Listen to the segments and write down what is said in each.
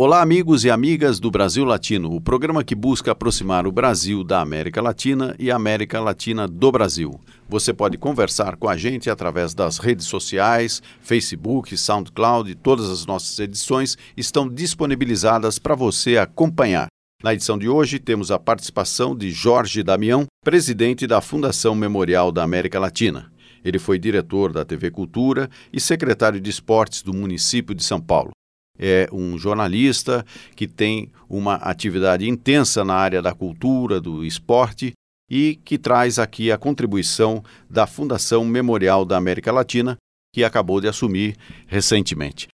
Olá, amigos e amigas do Brasil Latino, o programa que busca aproximar o Brasil da América Latina e a América Latina do Brasil. Você pode conversar com a gente através das redes sociais, Facebook, SoundCloud, todas as nossas edições estão disponibilizadas para você acompanhar. Na edição de hoje, temos a participação de Jorge Damião, presidente da Fundação Memorial da América Latina. Ele foi diretor da TV Cultura e secretário de Esportes do município de São Paulo é um jornalista que tem uma atividade intensa na área da cultura, do esporte e que traz aqui a contribuição da Fundação Memorial da América Latina, que acabou de assumir recentemente.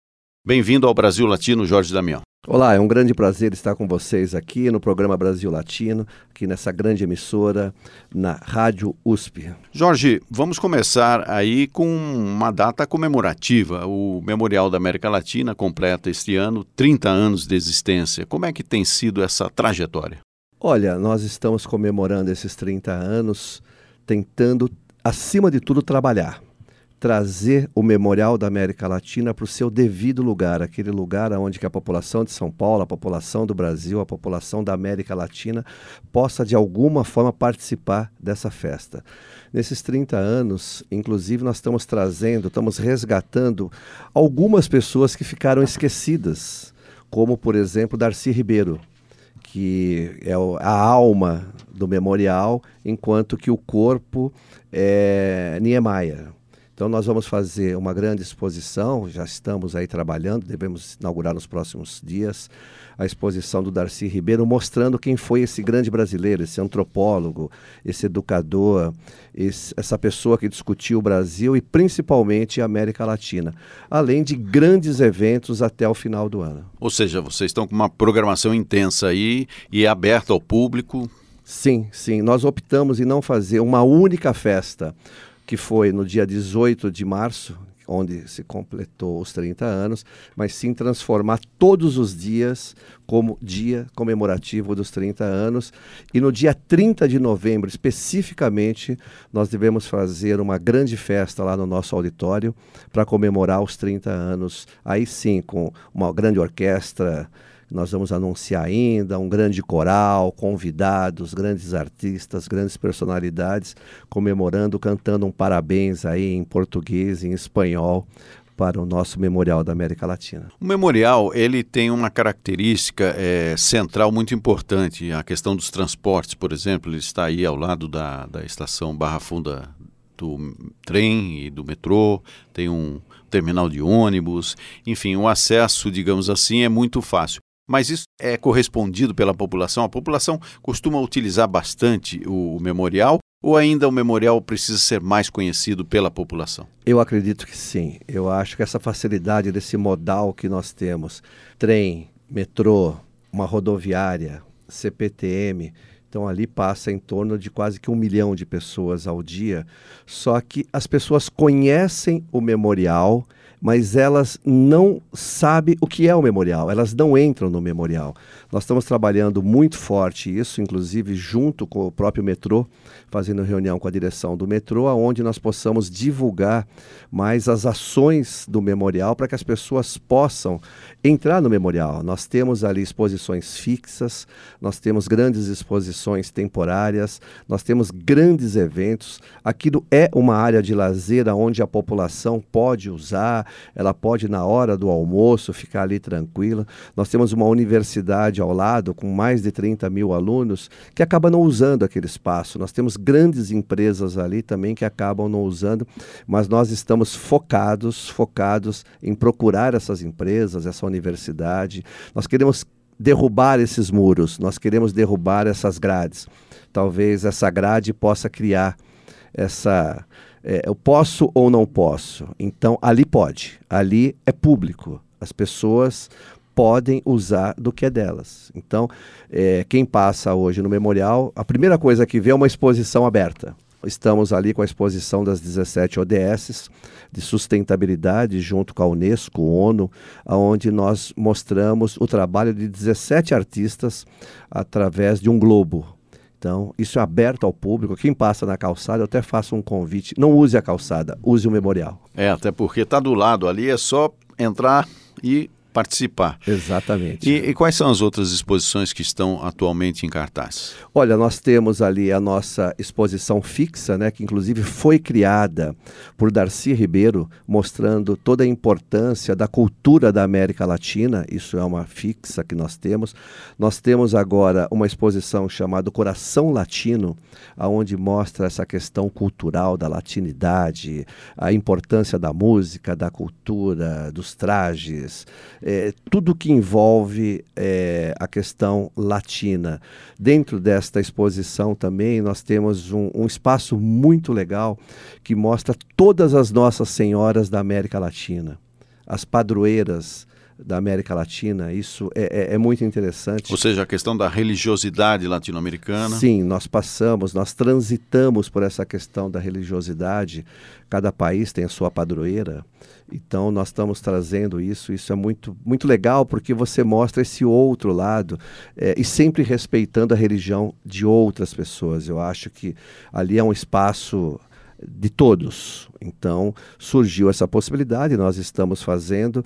Bem-vindo ao Brasil Latino, Jorge Damião. Olá, é um grande prazer estar com vocês aqui no programa Brasil Latino, aqui nessa grande emissora, na Rádio USP. Jorge, vamos começar aí com uma data comemorativa. O Memorial da América Latina completa este ano 30 anos de existência. Como é que tem sido essa trajetória? Olha, nós estamos comemorando esses 30 anos tentando, acima de tudo, trabalhar trazer o Memorial da América Latina para o seu devido lugar, aquele lugar onde a população de São Paulo, a população do Brasil, a população da América Latina possa de alguma forma participar dessa festa. Nesses 30 anos, inclusive, nós estamos trazendo, estamos resgatando algumas pessoas que ficaram esquecidas, como, por exemplo, Darcy Ribeiro, que é a alma do memorial, enquanto que o corpo é Niemeyer. Então nós vamos fazer uma grande exposição, já estamos aí trabalhando, devemos inaugurar nos próximos dias a exposição do Darcy Ribeiro, mostrando quem foi esse grande brasileiro, esse antropólogo, esse educador, esse, essa pessoa que discutiu o Brasil e principalmente a América Latina, além de grandes eventos até o final do ano. Ou seja, vocês estão com uma programação intensa aí e é aberta ao público. Sim, sim. Nós optamos em não fazer uma única festa que foi no dia 18 de março, onde se completou os 30 anos, mas sim transformar todos os dias como dia comemorativo dos 30 anos. E no dia 30 de novembro, especificamente, nós devemos fazer uma grande festa lá no nosso auditório para comemorar os 30 anos, aí sim, com uma grande orquestra nós vamos anunciar ainda um grande coral, convidados, grandes artistas, grandes personalidades, comemorando, cantando um parabéns aí em português, em espanhol, para o nosso Memorial da América Latina. O memorial ele tem uma característica é, central muito importante, a questão dos transportes, por exemplo, ele está aí ao lado da, da estação Barra Funda do trem e do metrô, tem um terminal de ônibus, enfim, o acesso, digamos assim, é muito fácil. Mas isso é correspondido pela população? A população costuma utilizar bastante o, memorial ou ainda o memorial precisa ser mais conhecido pela população? Eu acredito que sim. Eu acho que essa facilidade desse modal que nós temos, trem, metrô, uma rodoviária, CPTM, então ali passa em torno de quase que um milhão de pessoas ao dia. Só que as pessoas conhecem o memorial mas elas não sabem o que é o memorial, elas não entram no memorial. Nós estamos trabalhando muito forte isso, inclusive junto com o próprio metrô, fazendo reunião com a direção do metrô, aonde nós possamos divulgar mais as ações do memorial para que as pessoas possam entrar no memorial. Nós temos ali exposições fixas, nós temos grandes exposições temporárias, nós temos grandes eventos. Aquilo é uma área de lazer onde a população pode usar, ela pode, na hora do almoço, ficar ali tranquila. Nós temos uma universidade ao lado com mais de 30 mil alunos que acaba não usando aquele espaço. Nós temos grandes empresas ali também que acabam não usando, mas nós estamos focados, focados em procurar essas empresas, essa universidade. Nós queremos derrubar esses muros, nós queremos derrubar essas grades. Talvez essa grade possa criar essa é, eu posso ou não posso. Então, ali pode. Ali é público. As pessoas podem usar do que é delas. Então, é, quem passa hoje no memorial, a primeira coisa que vê é uma exposição aberta. estamos ali com a exposição das 17 ODS de sustentabilidade junto com a Unesco, ONU, onde nós mostramos o trabalho de 17 artistas através de um globo. Então, isso é aberto ao público. Quem passa na calçada, eu até faço um convite. Não use a calçada, use o memorial. É, até porque está do lado ali, é só entrar e participar. Exatamente. E, e, quais são as outras exposições que estão atualmente em cartaz? Olha, nós temos ali a nossa exposição fixa, né, que inclusive foi criada por Darcy Ribeiro, mostrando toda a importância da cultura da América Latina. Isso é uma fixa que nós temos. Nós temos agora uma exposição chamada Coração Latino, aonde mostra essa questão cultural da latinidade, a importância da música, da cultura, dos trajes, é, tudo que envolve é, a questão latina. Dentro desta exposição também nós temos um, um, espaço muito legal que mostra todas as nossas senhoras da América Latina, as padroeiras da América Latina. Isso é, é, é, muito interessante. Ou seja, a questão da religiosidade latino-americana. Sim, nós passamos, nós transitamos por essa questão da religiosidade. Cada país tem a sua padroeira. Então nós estamos trazendo isso, isso é muito, muito legal porque você mostra esse outro lado é, e sempre respeitando a religião de outras pessoas. Eu acho que ali é um espaço de todos. Então surgiu essa possibilidade, nós estamos fazendo.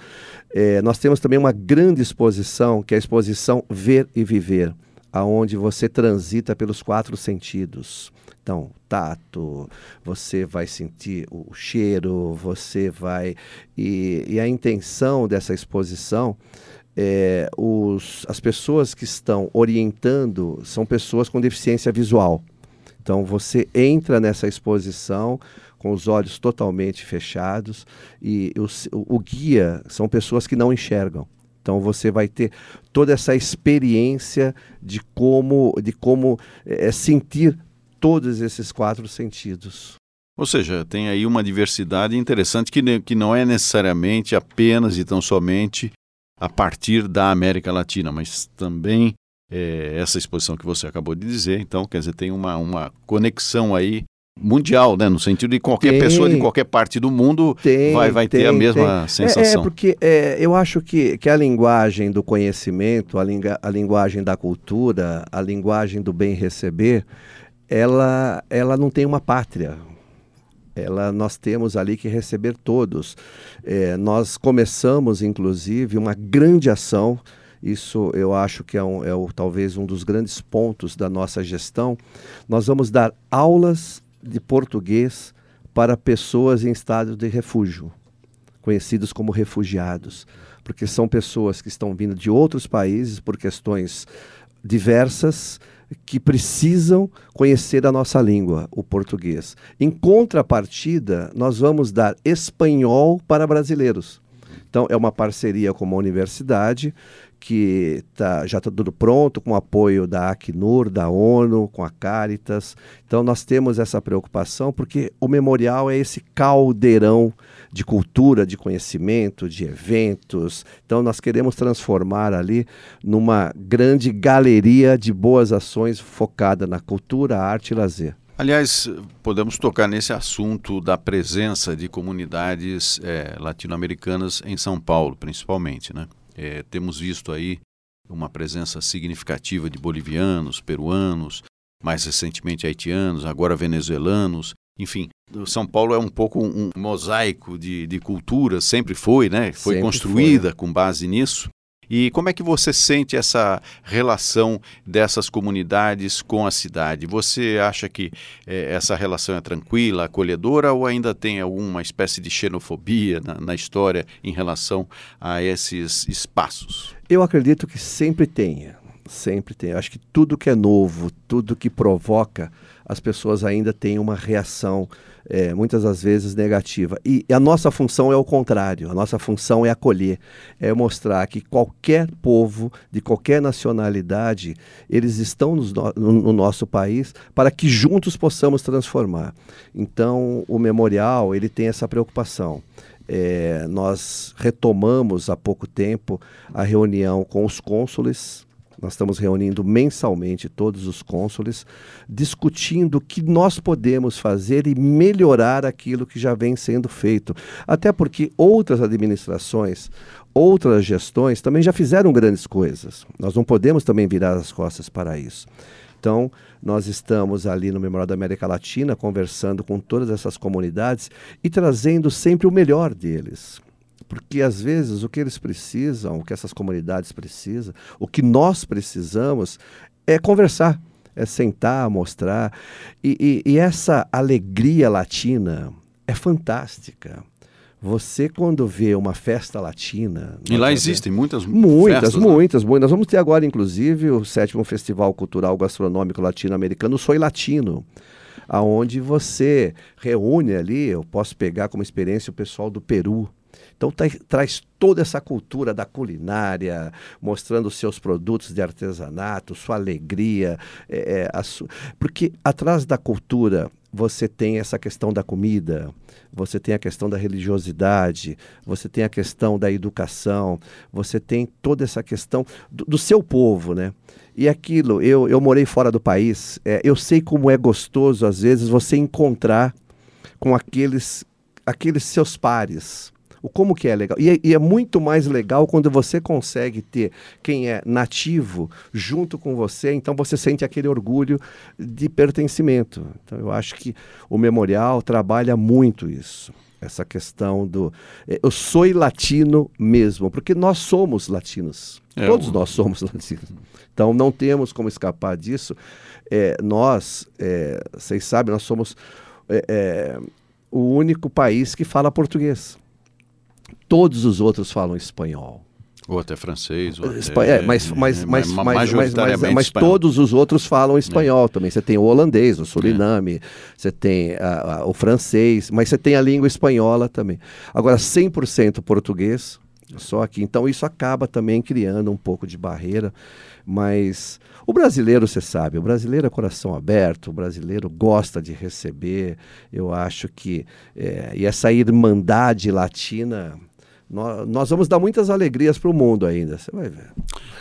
É, nós temos também uma grande exposição, que é a exposição Ver e Viver, aonde você transita pelos quatro sentidos. Então, tato, você vai sentir o cheiro, você vai. E, e a intenção dessa exposição é, os, as pessoas que estão orientando são pessoas com deficiência visual. Então você entra nessa exposição com os olhos totalmente fechados e o, o guia são pessoas que não enxergam. Então você vai ter toda essa experiência de como, de como é, sentir todos esses quatro sentidos. Ou seja, tem aí uma diversidade interessante que, que não é necessariamente apenas e tão somente a partir da América Latina, mas também é, essa exposição que você acabou de dizer. Então, quer dizer, tem uma, uma conexão aí mundial, né? No sentido de qualquer tem, pessoa de qualquer parte do mundo tem, vai, vai tem, ter a mesma sensação. É, é porque é, eu acho que, que a linguagem do conhecimento, a, linga, a linguagem da cultura, a linguagem do bem receber, ela, ela não tem uma pátria. Ela, nós temos ali que receber todos. É, nós começamos, inclusive, uma grande ação isso eu acho que é, um, é o, talvez um dos grandes pontos da nossa gestão. Nós vamos dar aulas de português para pessoas em estado de refúgio, conhecidos como refugiados, porque são pessoas que estão vindo de outros países por questões diversas que precisam conhecer a nossa língua, o português. Em contrapartida, nós vamos dar espanhol para brasileiros. Então, é uma parceria com uma universidade que tá, já está tudo pronto, com apoio da Acnur, da ONU, com a Caritas. Então, nós temos essa preocupação, porque o memorial é esse caldeirão de cultura, de conhecimento, de eventos. Então, nós queremos transformar ali numa grande galeria de boas ações focada na cultura, arte e lazer. Aliás, podemos tocar nesse assunto da presença de comunidades é, latino-americanas em São Paulo, principalmente, né? É, temos visto aí uma presença significativa de bolivianos, peruanos, mais recentemente haitianos, agora venezuelanos, enfim. São Paulo é um pouco um mosaico de, de cultura, sempre foi, né? Foi sempre construída foi. com base nisso. E como é que você sente essa relação dessas comunidades com a cidade? Você acha que é, essa relação é tranquila, acolhedora ou ainda tem alguma espécie de xenofobia na, na história em relação a esses espaços? Eu acredito que sempre tenha, sempre tem. Acho que tudo que é novo, tudo que provoca, as pessoas ainda têm uma reação é, muitas das vezes negativa. E, a nossa função é o contrário, a nossa função é acolher, é mostrar que qualquer povo, de qualquer nacionalidade, eles estão no, no nosso país para que juntos possamos transformar. Então, o memorial, ele tem essa preocupação. É, nós retomamos há pouco tempo a reunião com os cônsules Nós estamos reunindo mensalmente todos os cônsules, discutindo o que nós podemos fazer e melhorar aquilo que já vem sendo feito. Até porque outras administrações, outras gestões também já fizeram grandes coisas. Nós não podemos também virar as costas para isso. Então, nós estamos ali no Memorial da América Latina conversando com todas essas comunidades e trazendo sempre o melhor deles porque às vezes o que eles precisam, o que essas comunidades precisam, o que nós precisamos é conversar, é sentar, mostrar. E, e, e essa alegria latina é fantástica. Você, quando vê uma festa latina. E lá existem muitas Muitas, festas, muitas, né? muitas. Nós vamos ter agora, inclusive, o sétimo Festival Cultural Gastronômico Latino-Americano Soy Latino aonde você reúne ali, eu posso pegar como experiência o pessoal do Peru, então tá, traz toda essa cultura da culinária, mostrando seus produtos de artesanato, sua alegria, é, é, su... porque atrás da cultura você tem essa questão da comida, você tem a questão da religiosidade, você tem a questão da educação, você tem toda essa questão do, do seu povo, né? E aquilo, eu, eu morei fora do país, é, eu sei como é gostoso, às vezes, você encontrar com aqueles, aqueles seus pares, o como que é legal. E é, e é, muito mais legal quando você consegue ter quem é nativo junto com você, então você sente aquele orgulho de pertencimento. Então eu acho que o memorial trabalha muito isso. Essa questão do. É, eu sou latino mesmo, porque nós somos latinos. É, Todos nós somos latinos. Então não temos como escapar disso. É, nós, é, vocês sabem, nós somos é, o único país que fala português. Todos os outros falam espanhol. Ou até francês. Ou até, é, mas, mas, mas, mas, mas, mas todos os outros falam espanhol é. também. Você tem o holandês, o Suriname, é. você tem a, a, o francês, mas você tem a língua espanhola também. Agora, 100% português, só aqui. Então, isso acaba também criando um pouco de barreira. Mas o brasileiro, você sabe, o brasileiro é coração aberto, o brasileiro gosta de receber. Eu acho que. É, e essa irmandade latina nós, vamos dar muitas alegrias para o mundo ainda, você vai ver.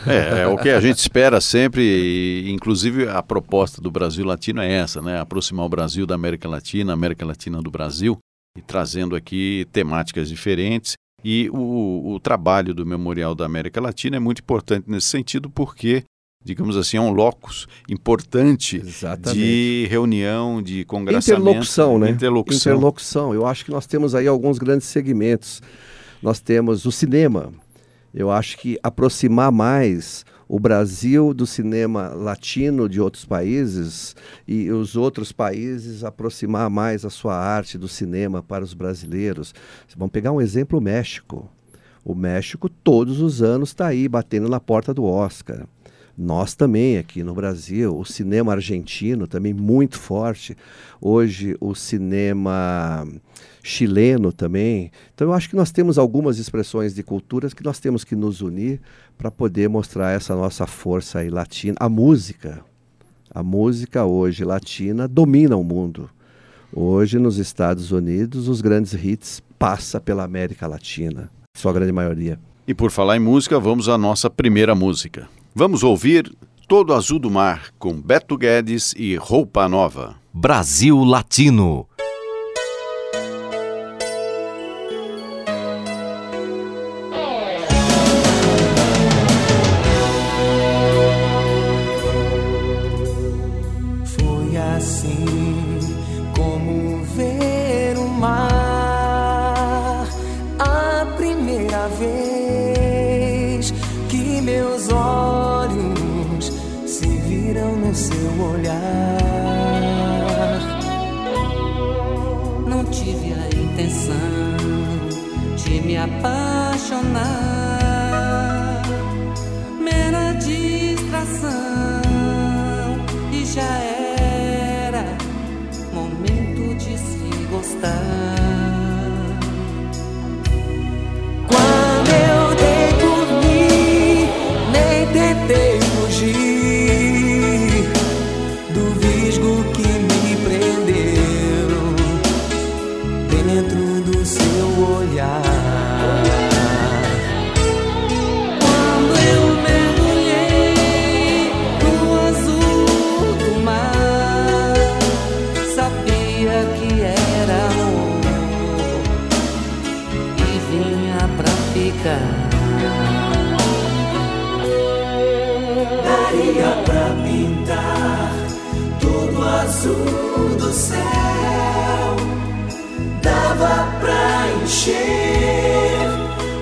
É, é, o que a gente espera sempre, e, inclusive a proposta do Brasil Latino é essa, né? Aproximar o Brasil da América Latina, a América Latina do Brasil, e trazendo aqui temáticas diferentes. E o, o trabalho do Memorial da América Latina é muito importante nesse sentido, porque digamos assim, é um locus importante Exatamente. de reunião, de congressamento. Interlocução, né? Interlocução. Interlocução. Eu acho que nós temos aí alguns grandes segmentos nós temos o cinema. Eu acho que aproximar mais o Brasil do cinema latino de outros países e os outros países aproximar mais a sua arte do cinema para os brasileiros. Vamos pegar um exemplo: o México. O México, todos os anos, está aí batendo na porta do Oscar. Nós também aqui no Brasil, o cinema argentino também muito forte. Hoje o cinema chileno também. Então eu acho que nós temos algumas expressões de culturas que nós temos que nos unir para poder mostrar essa nossa força aí latina. A música, a música hoje latina domina o mundo. Hoje nos Estados Unidos os grandes hits passa pela América Latina, sua grande maioria. E por falar em música, vamos à nossa primeira música. Vamos ouvir Todo Azul do Mar com Beto Guedes e Roupa Nova. Brasil Latino. shine.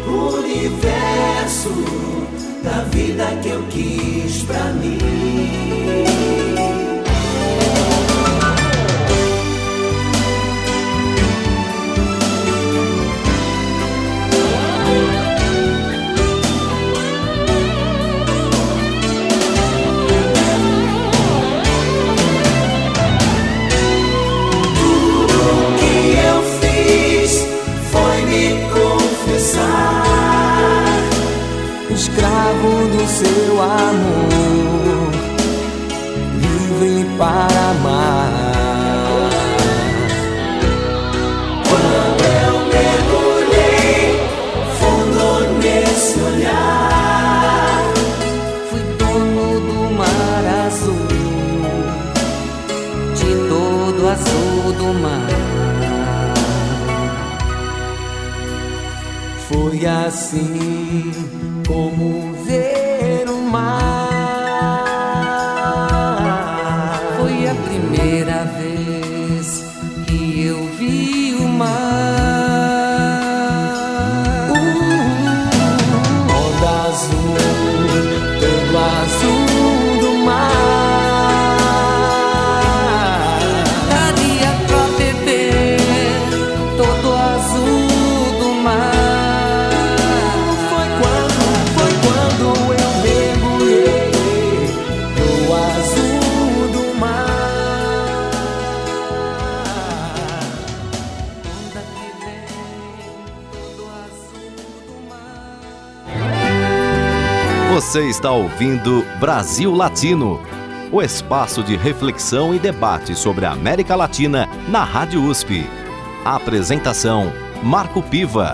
O universo da vida que eu quis pra mim. Seu amor, livre para Você está ouvindo Brasil Latino, o espaço de reflexão e debate sobre a América Latina na Rádio USP. A apresentação: Marco Piva.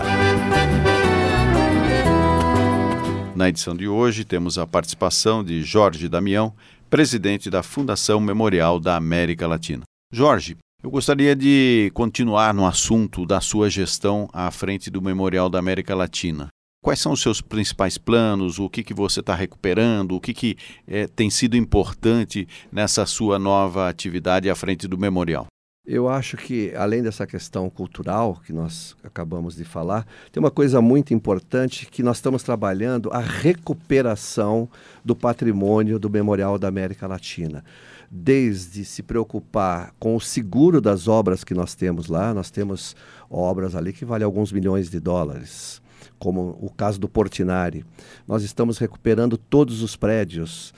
Na edição de hoje, temos a participação de Jorge Damião, presidente da Fundação Memorial da América Latina. Jorge, eu gostaria de continuar no assunto da sua gestão à frente do Memorial da América Latina. Quais são os seus principais planos? O que, que você está recuperando? O que, que é, tem sido importante nessa sua nova atividade à frente do memorial? Eu acho que, além dessa questão cultural que nós acabamos de falar, tem uma coisa muito importante que nós estamos trabalhando a recuperação do patrimônio do Memorial da América Latina. Desde se preocupar com o seguro das obras que nós temos lá, nós temos obras ali que valem alguns milhões de dólares como o caso do Portinari. Nós estamos recuperando todos os prédios.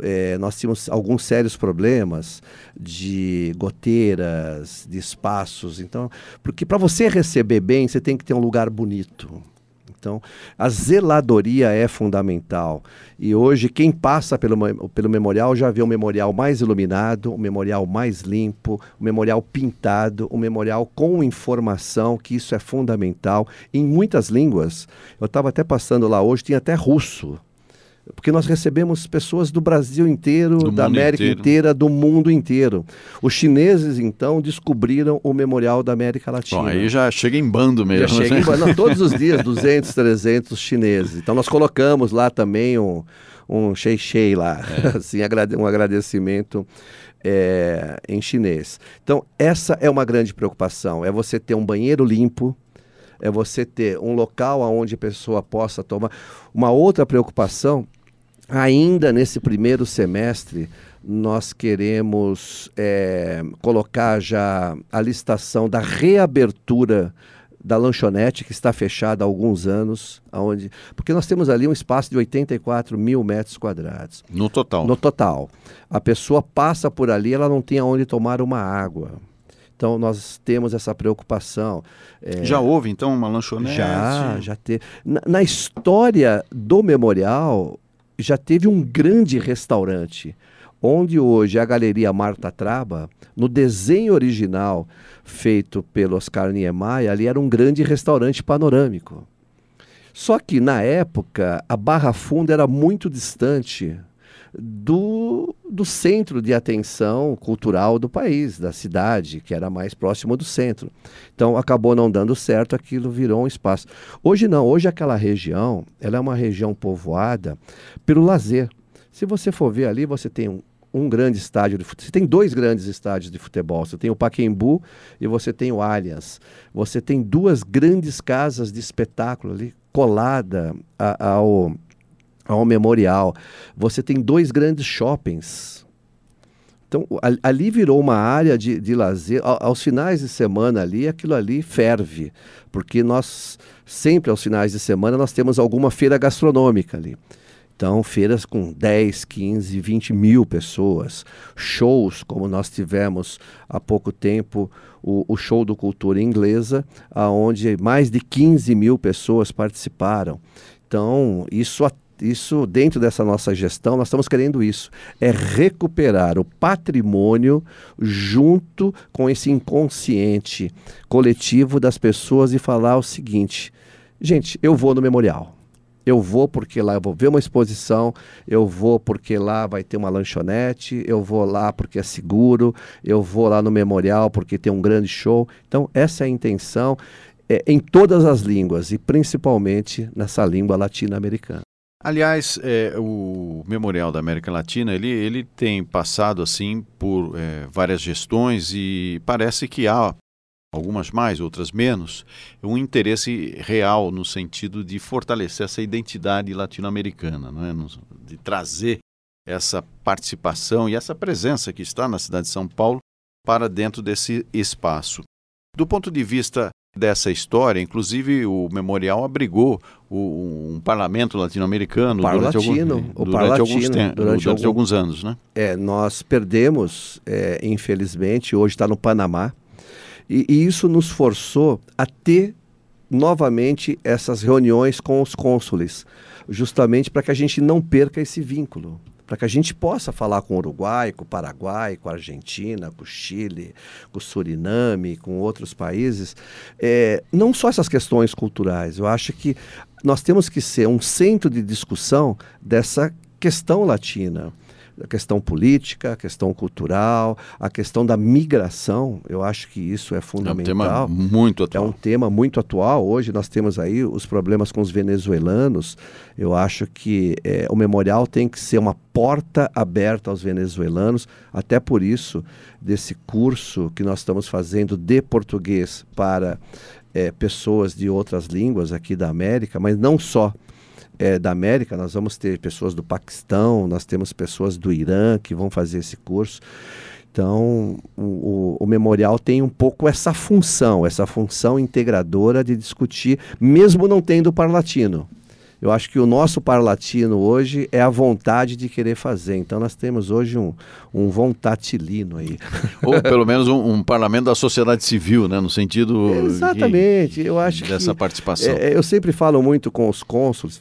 É, nós tínhamos alguns sérios problemas de goteiras, de espaços. Então, porque para você receber bem, você tem que ter um lugar bonito. Então, a zeladoria é fundamental. E hoje, quem passa pelo, pelo memorial já vê um memorial mais iluminado, um memorial mais limpo, um memorial pintado, um memorial com informação, que isso é fundamental. Em muitas línguas, eu estava até passando lá hoje, tinha até russo porque nós recebemos pessoas do Brasil inteiro, do da América inteiro. inteira, do mundo inteiro. Os chineses, então, descobriram o Memorial da América Latina. Bom, aí já chega em bando mesmo. Já chega né? em bando. Não, todos os dias, 200, 300 chineses. Então, nós colocamos lá também um, um shei lá, é. assim, um agradecimento é, em chinês. Então, essa é uma grande preocupação, é você ter um banheiro limpo, é você ter um local onde a pessoa possa tomar. Uma outra preocupação Ainda nesse primeiro semestre, nós queremos é, colocar já a licitação da reabertura da lanchonete, que está fechada há alguns anos, aonde, porque nós temos ali um espaço de 84 mil metros quadrados. No total? No total. A pessoa passa por ali, ela não tem aonde tomar uma água. Então nós temos essa preocupação. É, já houve então uma lanchonete? Já, já teve. Na, na, história do memorial, já teve um grande restaurante, onde hoje a Galeria Marta Traba, no desenho original feito pelo Oscar Niemeyer, ali era um grande restaurante panorâmico. Só que na época a Barra Funda era muito distante do, do centro de atenção cultural do país, da cidade, que era mais próximo do centro. Então acabou não dando certo, aquilo virou um espaço. Hoje não, hoje aquela região, ela é uma região povoada pelo lazer. Se você for ver ali, você tem um, um grande estádio de futebol. Você tem dois grandes estádios de futebol. Você tem o Paquembu e você tem o Allianz. Você tem duas grandes casas de espetáculo ali colada a, ao, ao memorial. Você tem dois grandes shoppings. Então, ali virou uma área de, de lazer. Aos finais de semana ali, aquilo ali ferve, porque nós, sempre aos finais de semana, nós temos alguma feira gastronômica ali. Então, feiras com 10, 15, 20 mil pessoas, shows, como nós tivemos há pouco tempo, o, o show do Cultura Inglesa, onde mais de 15 mil pessoas participaram. Então, isso isso dentro dessa nossa gestão, nós estamos querendo isso, é recuperar o patrimônio junto com esse inconsciente coletivo das pessoas e falar o seguinte: gente, eu vou no memorial. Eu vou porque lá eu vou ver uma exposição, eu vou porque lá vai ter uma lanchonete, eu vou lá porque é seguro, eu vou lá no memorial porque tem um grande show. Então, essa é a intenção é, em todas as línguas e principalmente nessa língua latino-americana. Aliás, é, o Memorial da América Latina ele, ele tem passado assim por é, várias gestões e parece que há algumas mais, outras menos, um interesse real no sentido de fortalecer essa identidade latino-americana, é? de trazer essa participação e essa presença que está na cidade de São Paulo para dentro desse espaço. Do ponto de vista dessa história, inclusive o memorial abrigou o, um parlamento latino-americano durante, algum, durante, alguns, durante, durante algum, alguns anos, né? É, nós perdemos, é, infelizmente, hoje está no Panamá, e, e isso nos forçou a ter novamente essas reuniões com os cônsules, justamente para que a gente não perca esse vínculo para que a gente possa falar com o Uruguai, com o Paraguai, com a Argentina, com o Chile, com o Suriname, com outros países, é, não só essas questões culturais. Eu acho que nós temos que ser um centro de discussão dessa questão latina a questão política, a questão cultural, a questão da migração. Eu acho que isso é fundamental. É um tema muito atual. É um tema muito atual. Hoje nós temos aí os problemas com os venezuelanos. Eu acho que é, o memorial tem que ser uma porta aberta aos venezuelanos. Até por isso, desse curso que nós estamos fazendo de português para é, pessoas de outras línguas aqui da América, mas não só é, da América, nós vamos ter pessoas do Paquistão, nós temos pessoas do Irã que vão fazer esse curso. Então, o, o, o, memorial tem um pouco essa função, essa função integradora de discutir, mesmo não tendo parlatino. Eu acho que o nosso parlatino hoje é a vontade de querer fazer. Então, nós temos hoje um, um vontatilino aí. Ou pelo menos um, um, parlamento da sociedade civil, né? no sentido. Exatamente. eu acho dessa que, participação. É, eu sempre falo muito com os cônsules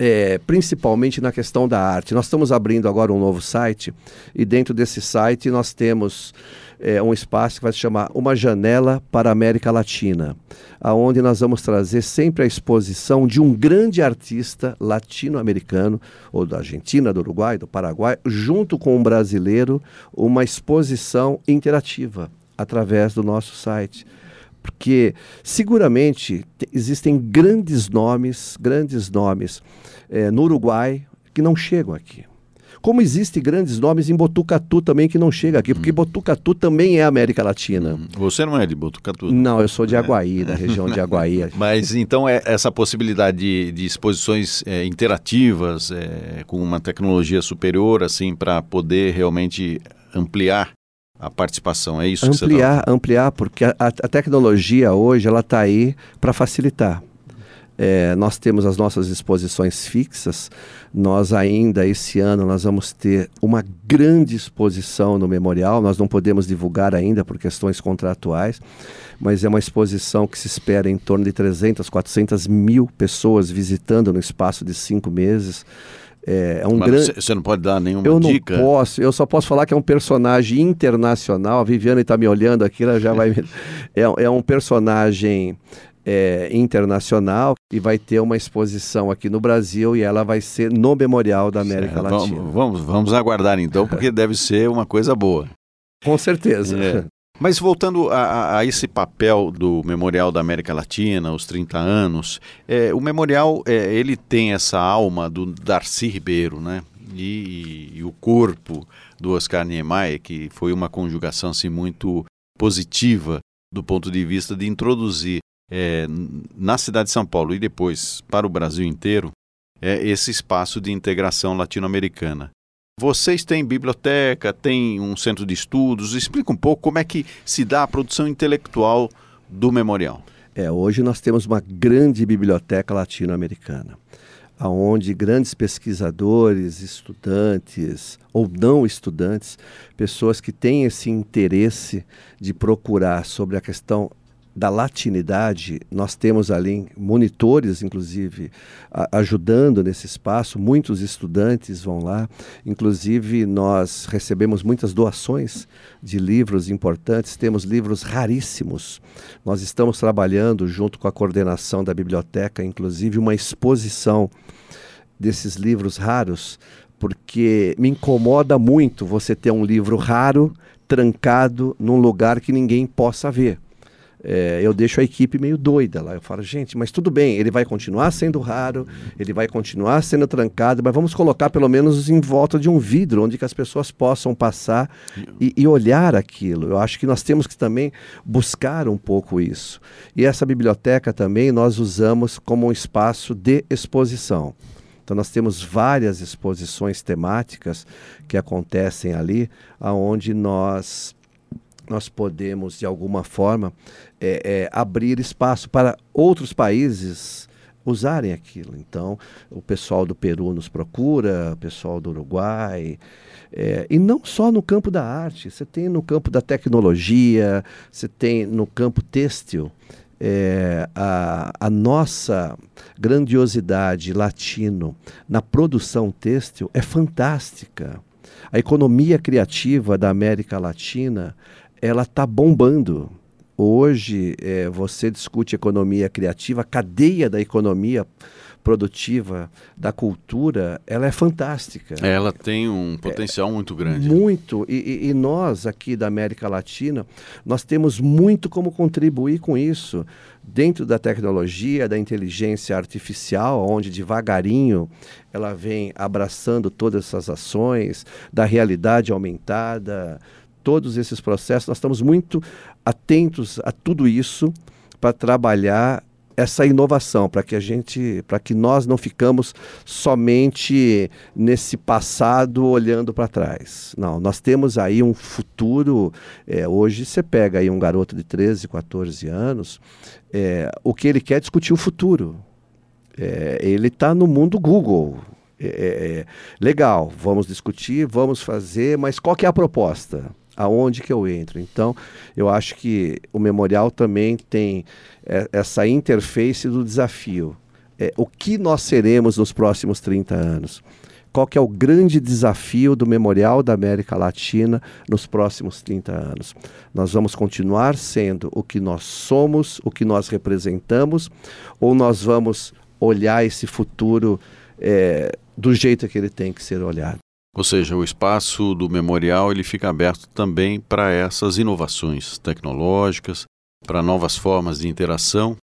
é, principalmente na questão da arte. Nós estamos abrindo agora um novo site e dentro desse site nós temos é, um espaço que vai se chamar Uma Janela para a América Latina, aonde nós vamos trazer sempre a exposição de um grande artista latino-americano, ou da Argentina, do Uruguai, do Paraguai, junto com um brasileiro, uma exposição interativa através do nosso site porque seguramente existem grandes nomes, grandes nomes é, no Uruguai que não chegam aqui. Como existem grandes nomes em Botucatu também que não chegam aqui, porque hum. Botucatu também é América Latina. Hum. Você não é de Botucatu? Não, eu sou de Aguaí, é. da região de Aguaí. Mas então é essa possibilidade de, de exposições é, interativas, é, com uma tecnologia superior, assim, para poder realmente ampliar a participação, é isso ampliar, que você tá... Ampliar, porque a, a tecnologia hoje ela está aí para facilitar. É, nós temos as nossas exposições fixas. Nós ainda esse ano nós vamos ter uma grande exposição no memorial. Nós não podemos divulgar ainda por questões contratuais, mas é uma exposição que se espera em torno de 300, 400 mil pessoas visitando no espaço de cinco meses. É, é um grande. Você não pode dar nenhuma eu dica? Eu não posso, eu só posso falar que é um personagem internacional. A Viviane está me olhando aqui, ela já vai. é, é um personagem é, internacional e vai ter uma exposição aqui no Brasil e ela vai ser no Memorial da América certo. Latina. Vamos, vamos, vamos aguardar então, porque deve ser uma coisa boa. Com certeza. É. Mas voltando a, a, esse papel do Memorial da América Latina, os 30 anos, é, o Memorial é, ele tem essa alma do Darcy Ribeiro, né? e, e, o corpo do Oscar Niemeyer, que foi uma conjugação assim, muito positiva do ponto de vista de introduzir é, na cidade de São Paulo e depois para o Brasil inteiro é, esse espaço de integração latino-americana. Vocês têm biblioteca, têm um centro de estudos. Explica um pouco como é que se dá a produção intelectual do memorial. É, hoje nós temos uma grande biblioteca latino-americana, onde grandes pesquisadores, estudantes ou não estudantes, pessoas que têm esse interesse de procurar sobre a questão da latinidade, nós temos ali monitores, inclusive, a, ajudando nesse espaço. Muitos estudantes vão lá. Inclusive, nós recebemos muitas doações de livros importantes. Temos livros raríssimos. Nós estamos trabalhando, junto com a coordenação da biblioteca, inclusive, uma exposição desses livros raros, porque me incomoda muito você ter um livro raro trancado num lugar que ninguém possa ver é, eu deixo a equipe meio doida lá. Eu falo, gente, mas tudo bem, ele vai continuar sendo raro, ele vai continuar sendo trancado, mas vamos colocar pelo menos em volta de um vidro, onde que as pessoas possam passar e, e olhar aquilo. Eu acho que nós temos que também buscar um pouco isso. E essa biblioteca também nós usamos como um espaço de exposição. Então nós temos várias exposições temáticas que acontecem ali, aonde nós nós podemos, de alguma forma, é, é, abrir espaço para outros países usarem aquilo. Então, o pessoal do Peru nos procura, o pessoal do Uruguai. É, e não só no campo da arte, você tem no campo da tecnologia, você tem no campo têxtil. É, a, a, nossa grandiosidade latino na produção têxtil é fantástica. A economia criativa da América Latina ela está bombando. Hoje é, você discute economia criativa, a cadeia da economia produtiva da cultura, ela é fantástica. Ela tem um potencial é, muito grande. Muito. E, e, nós aqui da América Latina, nós temos muito como contribuir com isso. Dentro da tecnologia, da inteligência artificial, onde devagarinho ela vem abraçando todas essas ações, da realidade aumentada, todos esses processos, nós estamos muito atentos a tudo isso para trabalhar essa inovação, para que a gente, para que nós não ficamos somente nesse passado olhando para trás. Não, nós temos aí um futuro. É, hoje você pega aí um garoto de 13, 14 anos, é, o que ele quer é discutir o futuro. É, ele está no mundo Google. É, é, legal, vamos discutir, vamos fazer, mas qual que é a proposta? Aonde que eu entro. Então, eu acho que o memorial também tem é, essa interface do desafio. É, o que nós seremos nos próximos 30 anos? Qual que é o grande desafio do Memorial da América Latina nos próximos 30 anos? Nós vamos continuar sendo o que nós somos, o que nós representamos, ou nós vamos olhar esse futuro é, do jeito que ele tem que ser olhado? Ou seja, o espaço do memorial ele fica aberto também para essas inovações tecnológicas, para novas formas de interação.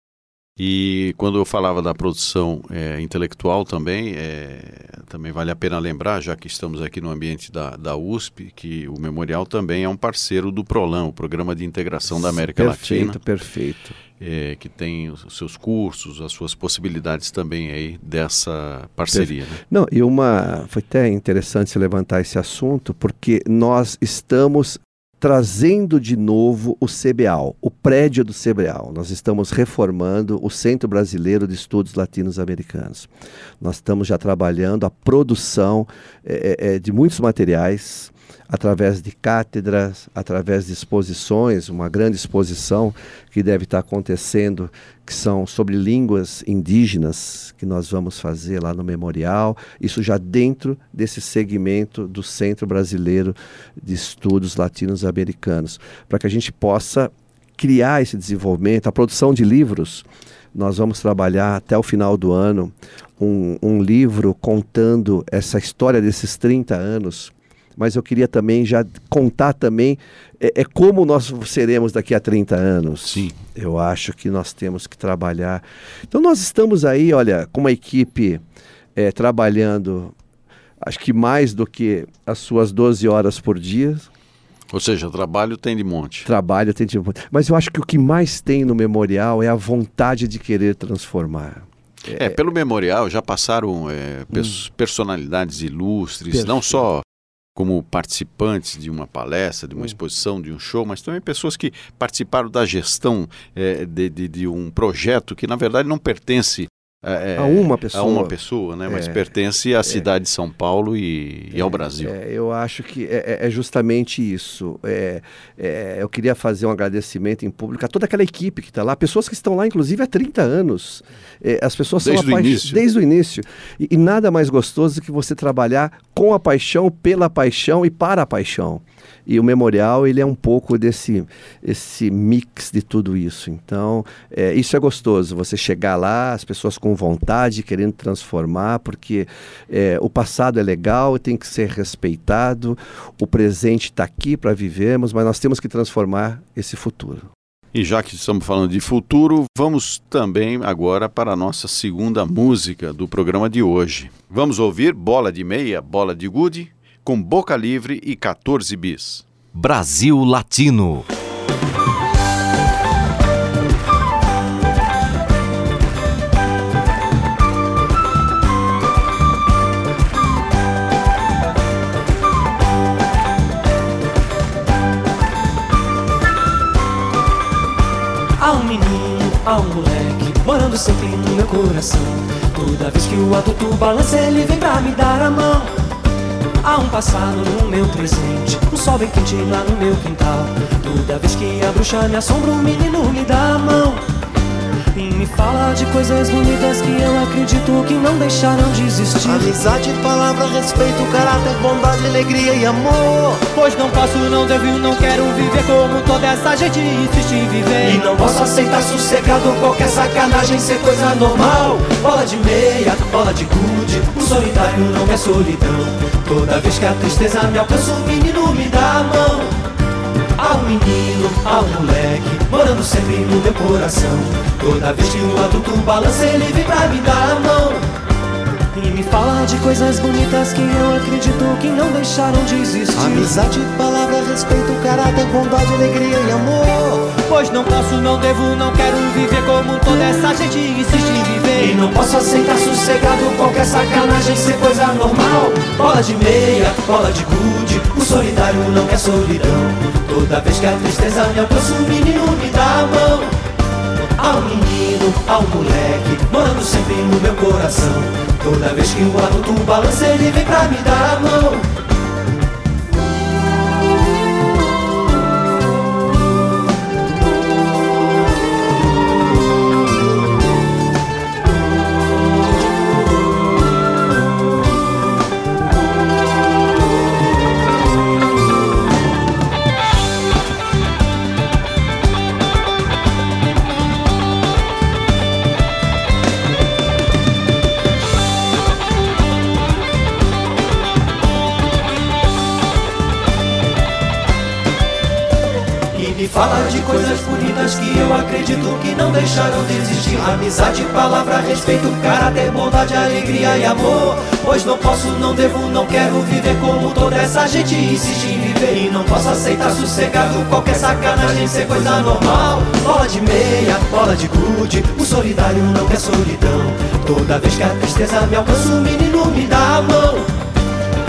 E quando eu falava da produção é, intelectual também, é, também vale a pena lembrar, já que estamos aqui no ambiente da, da USP, que o Memorial também é um parceiro do PROLAN, o Programa de Integração da América perfeito, Latina. Perfeito, perfeito é, que tem os seus cursos, as suas possibilidades também aí dessa parceria. Né? Não, e uma foi até interessante se levantar esse assunto, porque nós estamos trazendo de novo o CBAL, o prédio do CBAL. Nós estamos reformando o Centro Brasileiro de Estudos Latinos-Americanos. Nós estamos já trabalhando a produção é, é, de muitos materiais através de cátedras, através de exposições, uma grande exposição que deve estar acontecendo, que são sobre línguas indígenas, que nós vamos fazer lá no memorial, isso já dentro desse segmento do Centro Brasileiro de Estudos Latinos-Americanos, para que a gente possa criar esse desenvolvimento, a produção de livros. Nós vamos trabalhar até o final do ano um, um livro contando essa história desses 30 anos mas eu queria também já contar também é, é, como nós seremos daqui a 30 anos. Sim. Eu acho que nós temos que trabalhar. Então nós estamos aí, olha, com uma equipe é, trabalhando acho que mais do que as suas 12 horas por dia, Ou seja, trabalho tem de monte. trabalho tem tipo, mas eu acho que o que mais tem no memorial é a vontade de querer transformar. É, pelo memorial já passaram é, pers- personalidades ilustres, não só como participantes de uma palestra, de uma exposição, de um show, mas também pessoas que participaram da gestão é, de, de- de um projeto que, na verdade, não pertence é, A uma pessoa. a uma pessoa, né? mas É. pertence à cidade de São Paulo e, e ao Brasil. É, eu acho que é, é- é justamente isso. É, é, eu queria fazer um agradecimento em público a toda aquela equipe que está lá, pessoas que estão lá, inclusive, há 30 anos. É, as pessoas Desde são o apaix- início. Desde o início. E, e nada mais gostoso do que você trabalhar com a paixão, pela paixão e para a paixão. E o memorial ele é um pouco desse esse mix de tudo isso. Então é, isso é gostoso. Você chegar lá, as pessoas com vontade, querendo transformar, porque é, o passado é legal, tem que ser respeitado. O presente está aqui para vivermos, mas nós temos que transformar esse futuro. E já que estamos falando de futuro, vamos também agora para a nossa segunda música do programa de hoje. Vamos ouvir Bola de Meia, Bola de Gude, com Boca Livre e 14 bis. Brasil Latino. Morando sempre no meu coração. Toda vez que o adulto balança Ele vem pra me dar a mão. Há um passado no meu presente Um sol bem quente lá no meu quintal. Toda vez que a bruxa me assombra O menino me dá a mão E me fala de coisas bonitas Que eu acredito que não deixarão de existir Amizade, palavra, respeito, caráter, bondade, alegria e amor. Pois não posso, não devo, não quero viver como toda essa gente insiste em viver. E não posso aceitar sossegado qualquer sacanagem ser coisa normal. Bola de meia, bola de gude, o solitário não é solidão. Toda vez que a tristeza me alcança, o menino me dá a mão. Um menino, um moleque, morando sempre no meu coração. Toda vez que o adulto balança, ele vem pra me dar a mão. E me fala de coisas bonitas que eu acredito que não deixaram de existir. Amizade, palavra, respeito, caráter, bondade, alegria e amor. Pois não posso, não devo, não quero viver como toda essa gente insiste em viver. E não posso aceitar sossegado qualquer sacanagem ser coisa normal. Bola de meia, bola de gude, solidário não é solidão. Toda vez que a tristeza me alcança, o menino me dá a mão. Um menino, um moleque, morando sempre no meu coração. Toda vez que o adulto balança, ele vem pra me dar a mão. Gente insiste em viver. E não posso aceitar sossegado qualquer sacanagem ser coisa normal. Bola de meia, bola de gude, o solidário não quer solidão. Toda vez que a tristeza me alcança, o menino me dá a mão.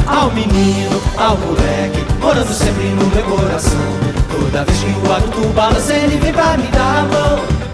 Ao menino, ao moleque, morando sempre no meu coração. Toda vez que o adulto balança, ele vem pra me dar a mão.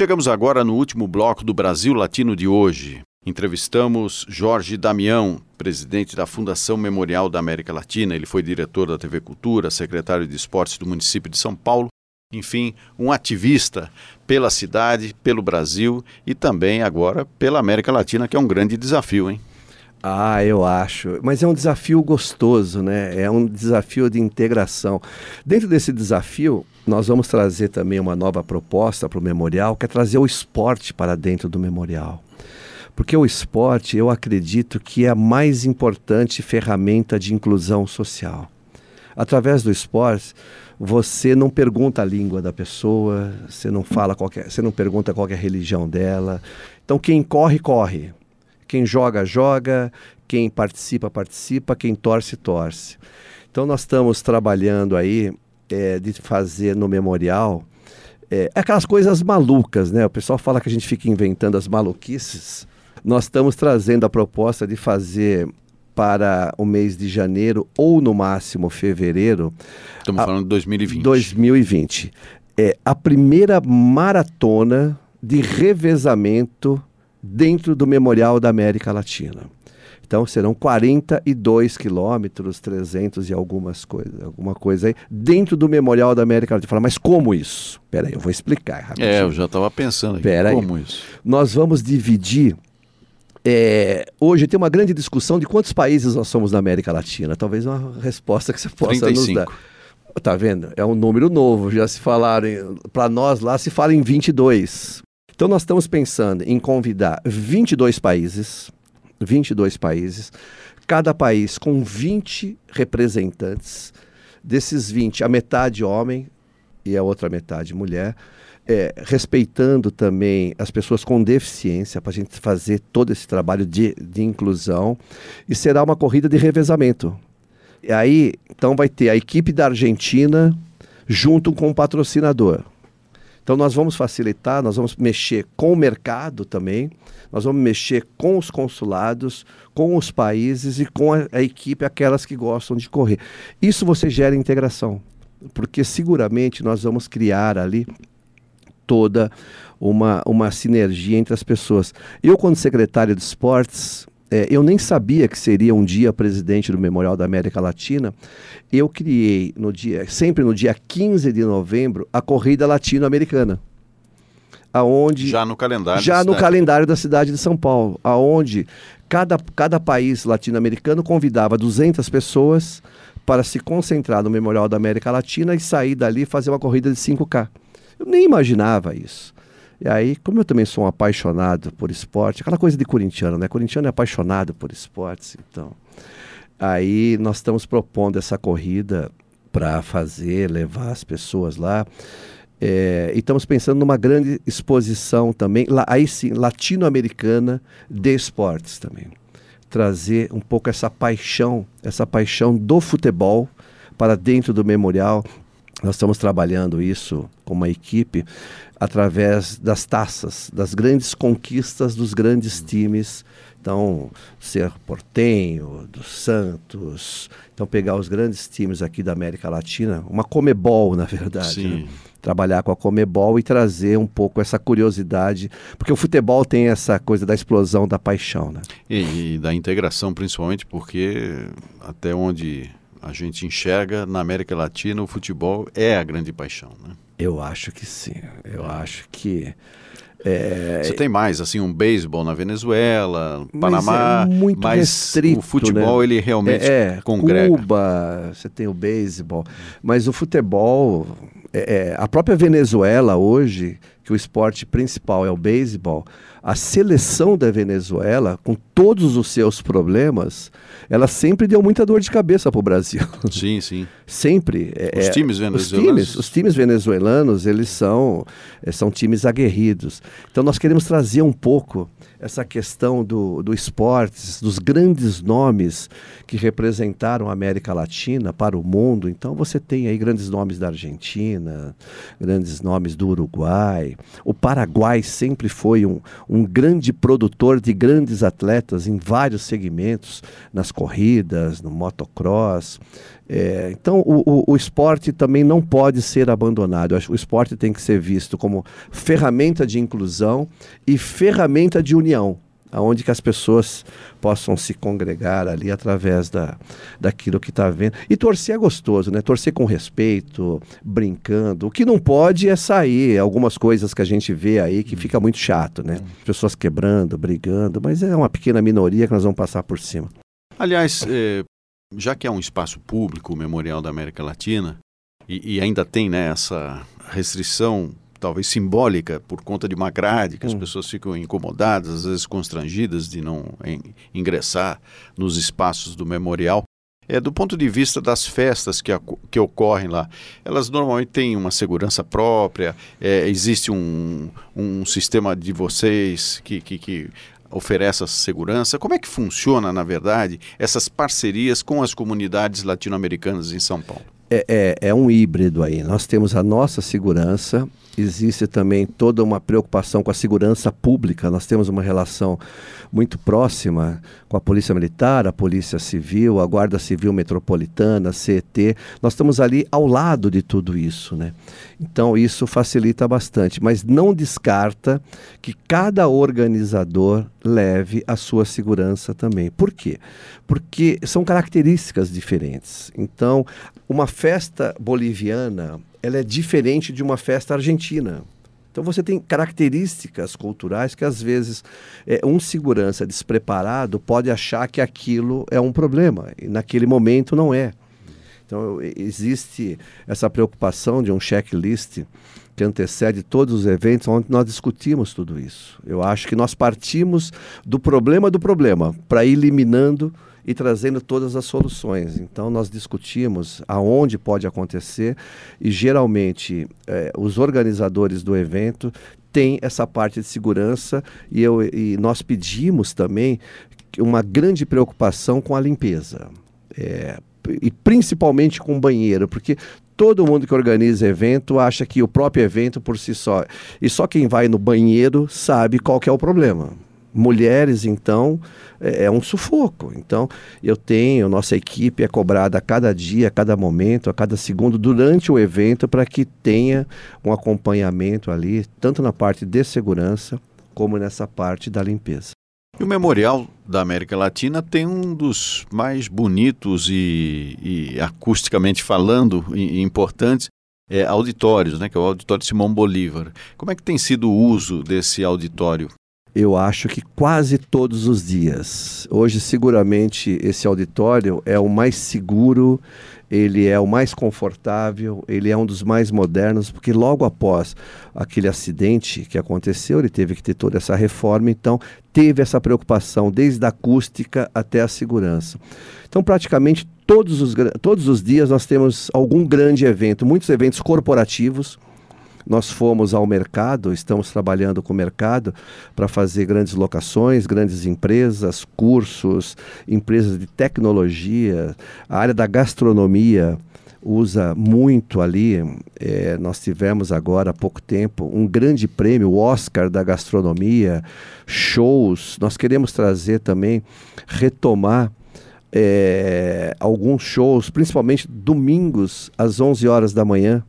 Chegamos agora no último bloco do Brasil Latino de hoje. Entrevistamos Jorge Damião, presidente da Fundação Memorial da América Latina. Ele foi diretor da TV Cultura, secretário de Esportes do município de São Paulo. Enfim, um ativista pela cidade, pelo Brasil e também agora pela América Latina, que é um grande desafio, hein? Ah, eu acho. Mas é um desafio gostoso, né? É um desafio de integração. Dentro desse desafio, nós vamos trazer também uma nova proposta para o memorial, que é trazer o esporte para dentro do memorial. Porque o esporte, eu acredito que é a mais importante ferramenta de inclusão social. Através do esporte, você não pergunta a língua da pessoa, você não fala qualquer, você não pergunta qual é a religião dela. Então quem corre, corre. Quem joga, joga. Quem participa, participa. Quem torce, torce. Então nós estamos trabalhando aí é, de fazer no memorial é, aquelas coisas malucas, né? O pessoal fala que a gente fica inventando as maluquices. Nós estamos trazendo a proposta de fazer para o mês de janeiro ou no máximo fevereiro. Estamos a, falando de 2020. 2020. É a primeira maratona de revezamento dentro do Memorial da América Latina. Então serão 42 quilômetros, 300 e algumas coisas, alguma coisa aí, dentro do Memorial da América Latina. Fala, mas como isso? Espera aí, eu vou explicar rapidinho. É, eu já estava pensando aqui, Pera como aí. isso? Nós vamos dividir é, hoje tem uma grande discussão de quantos países nós somos na América Latina. Talvez uma resposta que você possa 35. nos dar. Tá vendo? É um número novo. Já se falaram, para nós lá se fala em 22. Então nós estamos pensando em convidar 22 países, 22 países, cada país com 20 representantes. Desses 20, a metade homem e a outra metade mulher. É, respeitando também as pessoas com deficiência, para a gente fazer todo esse trabalho de, de inclusão. E será uma corrida de revezamento. E aí, então, vai ter a equipe da Argentina junto com o patrocinador. Então nós vamos facilitar, nós vamos mexer com o mercado também, nós vamos mexer com os consulados, com os países e com a, a equipe, aquelas que gostam de correr. Isso você gera integração, porque seguramente nós vamos criar ali toda uma, uma sinergia entre as pessoas. Eu, quando secretário de esportes, é, eu nem sabia que seria um dia presidente do Memorial da América Latina. Eu criei no dia, sempre no dia 15 de novembro, a corrida latino-americana. Aonde já no calendário já no calendário da cidade de São Paulo, aonde cada, cada país latino-americano convidava 200 pessoas para se concentrar no Memorial da América Latina e sair dali e fazer uma corrida de 5K. Eu nem imaginava isso. E aí, como eu também sou um apaixonado por esporte, aquela coisa de corintiano, né? Corintiano é apaixonado por esportes, então. Aí nós estamos propondo essa corrida para fazer, levar as pessoas lá. É, e estamos pensando numa grande exposição também, lá, aí sim, latino-americana de esportes também. Trazer um pouco essa paixão, essa paixão do futebol para dentro do memorial. Nós estamos trabalhando isso com uma equipe através das taças, das grandes conquistas dos grandes times. Então, ser Portenho, do Santos, então pegar os grandes times aqui da América Latina, uma Comebol, na verdade. Né? Trabalhar com a Comebol e trazer um pouco essa curiosidade, porque o futebol tem essa coisa da explosão da paixão, né? E, e da integração, principalmente porque até onde a gente enxerga na América Latina o futebol é a grande paixão, né? Eu acho que sim. Eu acho que. É... Você tem mais, assim, um beisebol na Venezuela, no Panamá, é muito mas restrito, o futebol né? ele realmente é, é, congrega. Cuba, você tem o beisebol, mas o futebol, é, é, a própria Venezuela hoje, que o esporte principal é o beisebol, a seleção da Venezuela, com todos os seus problemas, ela sempre deu muita dor de cabeça para o Brasil. Sim, sim. sempre. É, os times venezuelanos. Os times, os times venezuelanos, eles são, é, são times aguerridos. Então nós queremos trazer um pouco essa questão do, do esportes, dos grandes nomes que representaram a América Latina para o mundo. Então você tem aí grandes nomes da Argentina, grandes nomes do Uruguai. O Paraguai sempre foi um, um grande produtor de grandes atletas em vários segmentos, nas corridas, no motocross. É, então, o, o, o, esporte também não pode ser abandonado. o esporte tem que ser visto como ferramenta de inclusão e ferramenta de união. aonde que as pessoas possam se congregar ali através da, daquilo que está vendo. E torcer é gostoso, né? Torcer com respeito, brincando. O que não pode é sair algumas coisas que a gente vê aí que fica muito chato, né? Pessoas quebrando, brigando, mas é uma pequena minoria que nós vamos passar por cima. Aliás, eh, já que é um espaço público, o Memorial da América Latina, e, e ainda tem né, essa restrição talvez simbólica por conta de uma grade, que as Hum. pessoas ficam incomodadas, às vezes constrangidas de não em- ingressar nos espaços do memorial. É, do ponto de vista das festas que, que ocorrem lá, elas normalmente têm uma segurança própria, é, existe um, um sistema de vocês que, que, que oferece essa segurança. Como é que funciona, na verdade, essas parcerias com as comunidades latino-americanas em São Paulo? É, é, é um híbrido aí. Nós temos a nossa segurança, existe também toda uma preocupação com a segurança pública. Nós temos uma relação muito próxima com a Polícia Militar, a Polícia Civil, a Guarda Civil Metropolitana, CET. Nós estamos ali ao lado de tudo isso, né? Então isso facilita bastante, mas não descarta que cada organizador leve a sua segurança também. Por quê? Porque são características diferentes. Então, uma festa boliviana, ela é diferente de uma festa argentina. Então você tem características culturais que às vezes é, um segurança despreparado pode achar que aquilo é um problema e naquele momento não é. Então existe essa preocupação de um checklist que antecede todos os eventos onde nós discutimos tudo isso. Eu acho que nós partimos do problema do problema para eliminando e trazendo todas as soluções. Então nós discutimos aonde pode acontecer e geralmente eh, os organizadores do evento têm essa parte de segurança e, eu, e nós pedimos também uma grande preocupação com a limpeza. É, e principalmente com o banheiro, porque todo mundo que organiza evento acha que o próprio evento por si só. E só quem vai no banheiro sabe qual é o problema. Mulheres, então, é, é um sufoco. Então, eu tenho, nossa equipe é cobrada a cada dia, a cada momento, a cada segundo, durante o evento, para que tenha um acompanhamento ali, tanto na parte de segurança, como nessa parte da limpeza. E o Memorial da América Latina tem um dos mais bonitos e, e acusticamente falando e, importantes é, auditórios, né, que é o Auditório Simão Bolívar. Como é que tem sido o uso desse auditório? Eu acho que quase todos os dias. Hoje, seguramente, esse auditório é o mais seguro, ele é o mais confortável, ele é um dos mais modernos, porque logo após aquele acidente que aconteceu, ele teve que ter toda essa reforma, então teve essa preocupação, desde a acústica até a segurança. Então, praticamente todos os, todos os dias nós temos algum grande evento, muitos eventos corporativos. Nós fomos ao mercado, estamos trabalhando com o mercado para fazer grandes locações, grandes empresas, cursos, empresas de tecnologia, a área da gastronomia usa muito ali. eh, nós tivemos agora há pouco tempo um grande prêmio, o Oscar da gastronomia, shows. Nós queremos trazer também, retomar eh, alguns shows, principalmente domingos às 11 horas da manhã,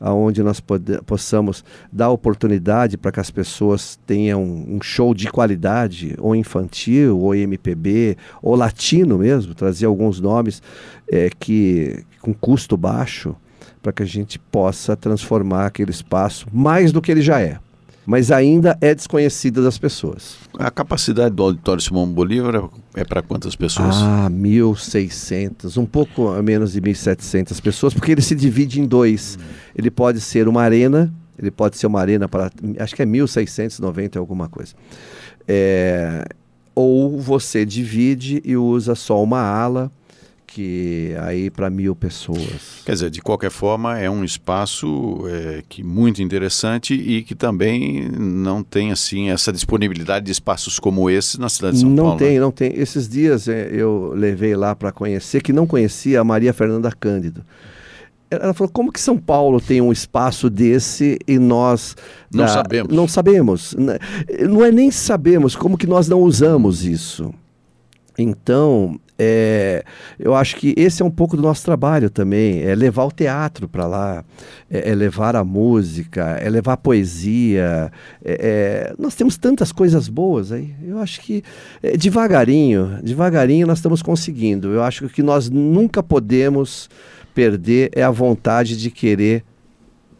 aonde nós possamos dar oportunidade para que as pessoas tenham um show de qualidade, ou infantil, ou MPB, ou latino mesmo, trazer alguns nomes eh, que com custo baixo, para que a gente possa transformar aquele espaço mais do que ele já é. Mas ainda é desconhecido das pessoas. A capacidade do Auditório Simão Bolívar é para quantas pessoas? Ah, 1.600, um pouco a menos de 1.700 pessoas, porque ele se divide em dois. Ele pode ser uma arena, ele pode ser uma arena para, acho que é 1.690 alguma coisa. É, ou você divide e usa só uma ala, que aí para mil pessoas. Quer dizer, de qualquer forma, é um espaço é, que muito interessante e que também não tem assim essa disponibilidade de espaços como esse na cidade de São não Paulo. né? tem, não tem. Esses dias é, eu levei lá para conhecer, que não conhecia a Maria Fernanda Cândido. Ela falou, como que São Paulo tem um espaço desse e nós... Não da- sabemos. Não sabemos. N- Não é nem sabemos, como que nós não usamos isso. Então, é, eu acho que esse é um pouco do nosso trabalho também, é levar o teatro para lá, é, é, levar a música, é levar a poesia. É, é nós temos tantas coisas boas aí. Eu acho que é, devagarinho, devagarinho nós estamos conseguindo. Eu acho que nós nunca podemos perder é a vontade de querer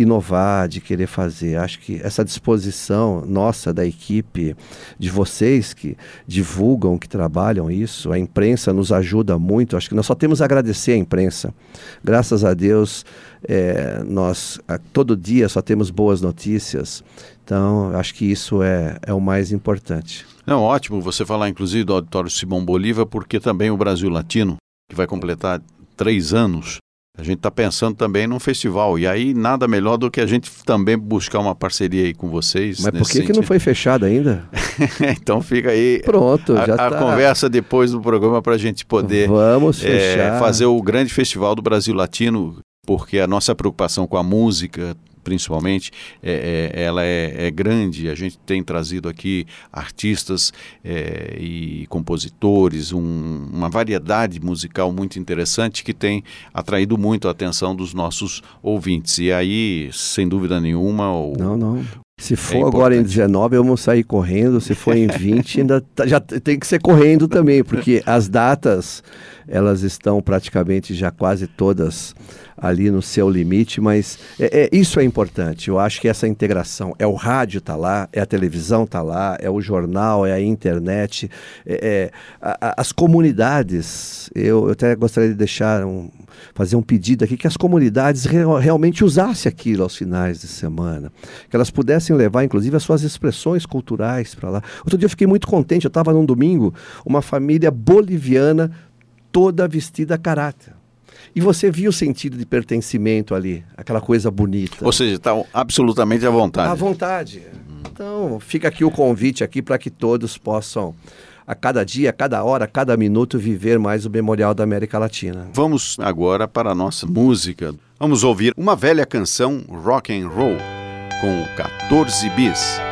inovar, de querer fazer. Acho que essa disposição nossa da equipe, de vocês que divulgam, que trabalham isso, a imprensa nos ajuda muito. Acho que nós só temos a agradecer à imprensa. Graças a Deus, é, nós a, todo dia só temos boas notícias. Então, acho que isso é, é o mais importante. É ótimo você falar, inclusive, do Auditório Simão Bolívar, porque também o Brasil Latino, que vai completar três anos, a gente está pensando também num festival. E aí, nada melhor do que a gente também buscar uma parceria aí com vocês. Mas por que, que não foi fechado ainda? então fica aí Pronto, a, já a tá. conversa depois do programa para a gente poder Vamos fechar. É, fazer o grande festival do Brasil Latino, porque a nossa preocupação com a música principalmente, é, é, ela é, é, grande. A gente tem trazido aqui artistas é, e compositores, um, uma variedade musical muito interessante que tem atraído muito a atenção dos nossos ouvintes. E aí, sem dúvida nenhuma, o, não, não. Se for é agora em 19, eu vou sair correndo. Se for em 20, ainda tá, já tem que ser correndo também, porque as datas elas estão praticamente já quase todas ali no seu limite, mas é, é, isso é importante. Eu acho que essa integração é o rádio tá lá, é a televisão tá lá, é o jornal, é a internet, é, é a, a, as comunidades. Eu, eu, até gostaria de deixar um, fazer um pedido aqui que as comunidades real, realmente usassem aquilo aos finais de semana, que elas pudessem levar, inclusive, as suas expressões culturais para lá. Outro dia eu fiquei muito contente. Eu estava num domingo, uma família boliviana toda vestida a caráter. E você viu o sentido de pertencimento ali, aquela coisa bonita. Ou seja, está absolutamente à vontade. À vontade. Então, fica aqui o convite aqui para que todos possam a cada dia, a cada hora, a cada minuto viver mais o Memorial da América Latina. Vamos agora para a nossa música. Vamos ouvir uma velha canção rock and roll com 14 bis.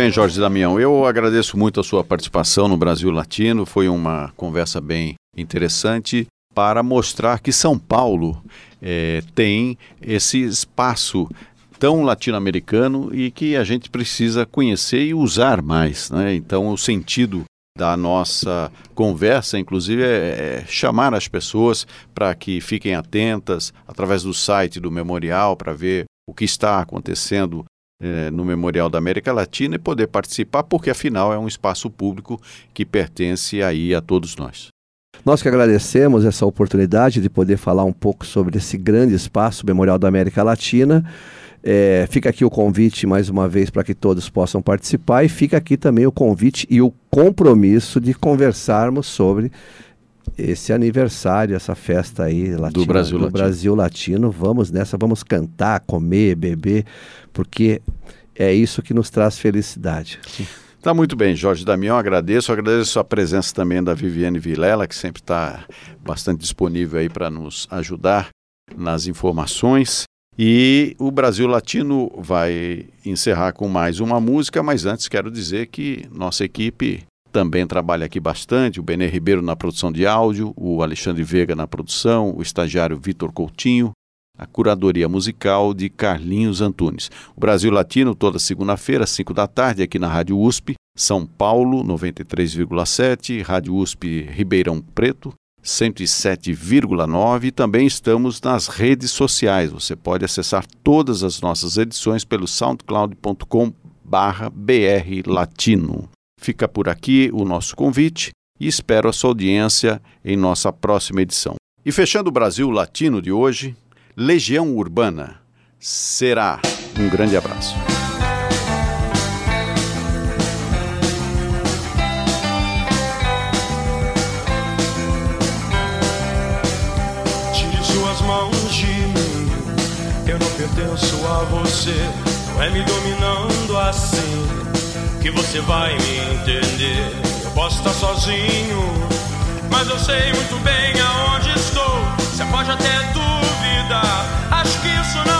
Bem, Jorge Damião. Eu agradeço muito a sua participação no Brasil Latino. Foi uma conversa bem interessante para mostrar que São Paulo é, tem esse espaço tão latino-americano e que a gente precisa conhecer e usar mais. Né? Então, o sentido da nossa conversa, inclusive, é, é chamar as pessoas para que fiquem atentas através do site do memorial para ver o que está acontecendo é, no Memorial da América Latina e poder participar, porque afinal é um espaço público que pertence aí a todos nós. Nós que agradecemos essa oportunidade de poder falar um pouco sobre esse grande espaço Memorial da América Latina. É, fica aqui o convite mais uma vez para que todos possam participar e fica aqui também o convite e o compromisso de conversarmos sobre esse aniversário, essa festa aí latina, do, Brasil, do Latino. Brasil Latino. Vamos nessa, vamos cantar, comer, beber, porque é isso que nos traz felicidade. Tá muito bem, Jorge Damião, agradeço. Agradeço a presença também da Viviane Vilela, que sempre está bastante disponível aí para nos ajudar nas informações. E o Brasil Latino vai encerrar com mais uma música, mas antes quero dizer que nossa equipe também trabalha aqui bastante, o Benê Ribeiro na produção de áudio, o Alexandre Veiga na produção, o estagiário Vitor Coutinho, a curadoria musical de Carlinhos Antunes. O Brasil Latino, toda segunda-feira, às 5 da tarde, aqui na Rádio USP, São Paulo, 93,7, Rádio USP Ribeirão Preto, 107,9 e também estamos nas redes sociais. Você pode acessar todas as nossas edições pelo soundcloud.com barra Latino. Fica por aqui o nosso convite e espero a sua audiência em nossa próxima edição. E fechando o Brasil Latino de hoje, Legião Urbana. Será um grande abraço. Tire suas mãos de mim, eu não pertenço a você. Não é me dominando assim que você vai me entender. Eu posso estar sozinho, mas eu sei muito bem aonde estou. Você pode até duvidar, acho que isso não